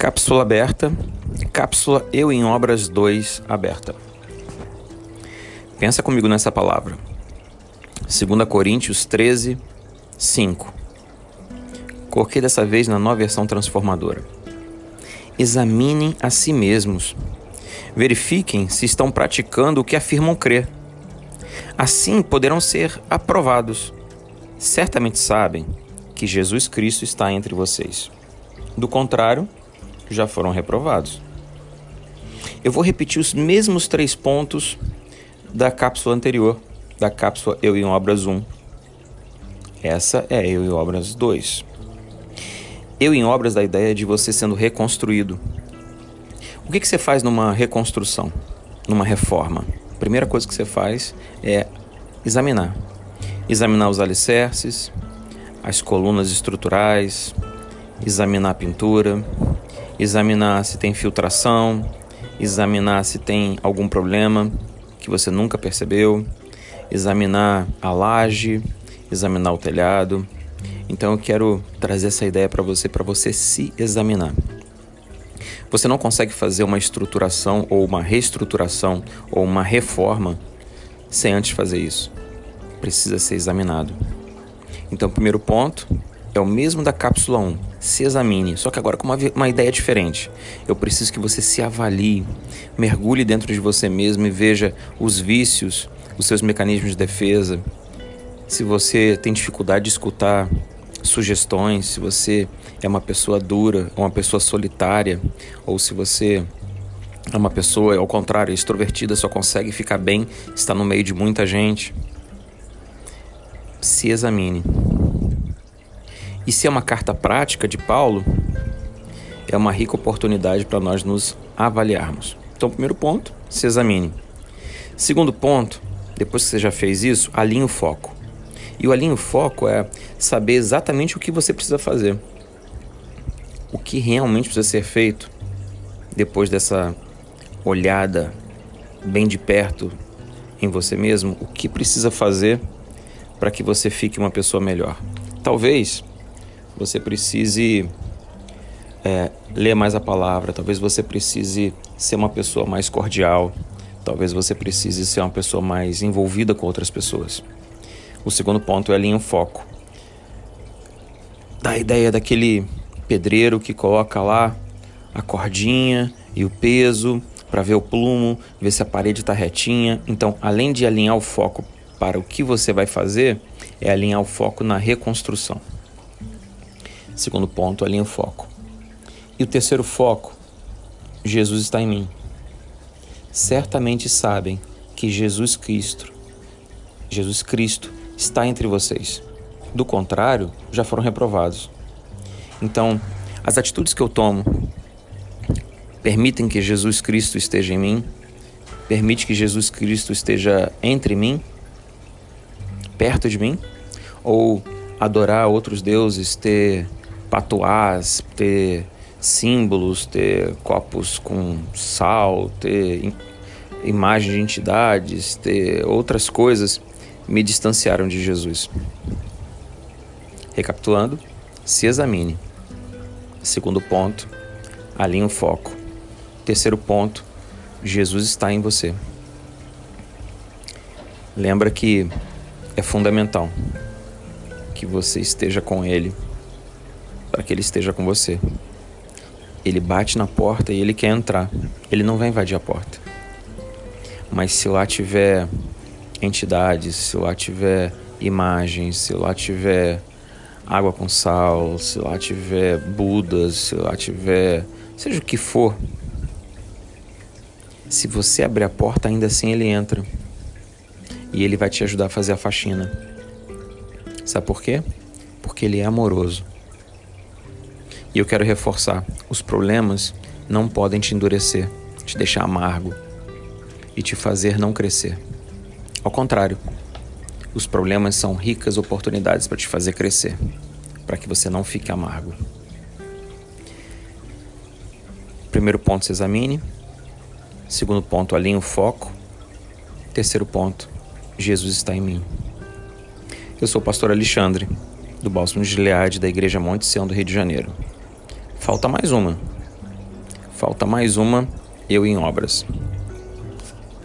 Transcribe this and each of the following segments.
Cápsula aberta. Cápsula Eu em Obras 2 aberta. Pensa comigo nessa palavra. 2 Coríntios 13, 5. Coloquei dessa vez na nova versão transformadora. Examinem a si mesmos. Verifiquem se estão praticando o que afirmam crer. Assim poderão ser aprovados. Certamente sabem que Jesus Cristo está entre vocês. Do contrário, já foram reprovados. Eu vou repetir os mesmos três pontos da cápsula anterior, da cápsula Eu em Obras 1. Essa é Eu em Obras 2. Eu em Obras da ideia de você sendo reconstruído. O que, que você faz numa reconstrução, numa reforma? A primeira coisa que você faz é examinar. Examinar os alicerces, as colunas estruturais, examinar a pintura, examinar se tem filtração, examinar se tem algum problema que você nunca percebeu, examinar a laje, examinar o telhado. Então eu quero trazer essa ideia para você, para você se examinar. Você não consegue fazer uma estruturação ou uma reestruturação ou uma reforma sem antes fazer isso. Precisa ser examinado. Então, primeiro ponto é o mesmo da cápsula 1. Se examine, só que agora com uma, uma ideia diferente. Eu preciso que você se avalie, mergulhe dentro de você mesmo e veja os vícios, os seus mecanismos de defesa. Se você tem dificuldade de escutar sugestões, se você é uma pessoa dura, uma pessoa solitária, ou se você é uma pessoa, ao contrário, extrovertida, só consegue ficar bem, está no meio de muita gente. Se examine. E se é uma carta prática de Paulo, é uma rica oportunidade para nós nos avaliarmos. Então, primeiro ponto, se examine. Segundo ponto, depois que você já fez isso, alinhe o foco. E o alinhe o foco é saber exatamente o que você precisa fazer. O que realmente precisa ser feito depois dessa olhada bem de perto em você mesmo, o que precisa fazer para que você fique uma pessoa melhor. Talvez você precise é, ler mais a palavra, talvez você precise ser uma pessoa mais cordial, talvez você precise ser uma pessoa mais envolvida com outras pessoas. O segundo ponto é alinhar o foco. Da ideia daquele pedreiro que coloca lá a cordinha e o peso para ver o plumo, ver se a parede está retinha. Então, além de alinhar o foco para o que você vai fazer, é alinhar o foco na reconstrução. Segundo ponto, alinha o foco. E o terceiro foco, Jesus está em mim. Certamente sabem que Jesus Cristo, Jesus Cristo está entre vocês. Do contrário, já foram reprovados. Então, as atitudes que eu tomo permitem que Jesus Cristo esteja em mim? Permite que Jesus Cristo esteja entre mim? Perto de mim? Ou adorar outros deuses, ter patuás, ter símbolos, ter copos com sal, ter imagens de entidades, ter outras coisas, me distanciaram de Jesus. Recapitulando, se examine. Segundo ponto, alinhe o foco. Terceiro ponto, Jesus está em você. Lembra que é fundamental que você esteja com Ele para que ele esteja com você. Ele bate na porta e ele quer entrar. Ele não vai invadir a porta. Mas se lá tiver entidades, se lá tiver imagens, se lá tiver água com sal, se lá tiver Budas, se lá tiver seja o que for, se você abrir a porta, ainda assim ele entra. E ele vai te ajudar a fazer a faxina. Sabe por quê? Porque ele é amoroso. E eu quero reforçar: os problemas não podem te endurecer, te deixar amargo e te fazer não crescer. Ao contrário, os problemas são ricas oportunidades para te fazer crescer, para que você não fique amargo. Primeiro ponto, se examine. Segundo ponto, alinhe o foco. Terceiro ponto, Jesus está em mim. Eu sou o pastor Alexandre, do Bálsamo de Gileade, da Igreja Monte Sião do Rio de Janeiro. Falta mais uma. Falta mais uma, eu em obras.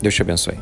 Deus te abençoe.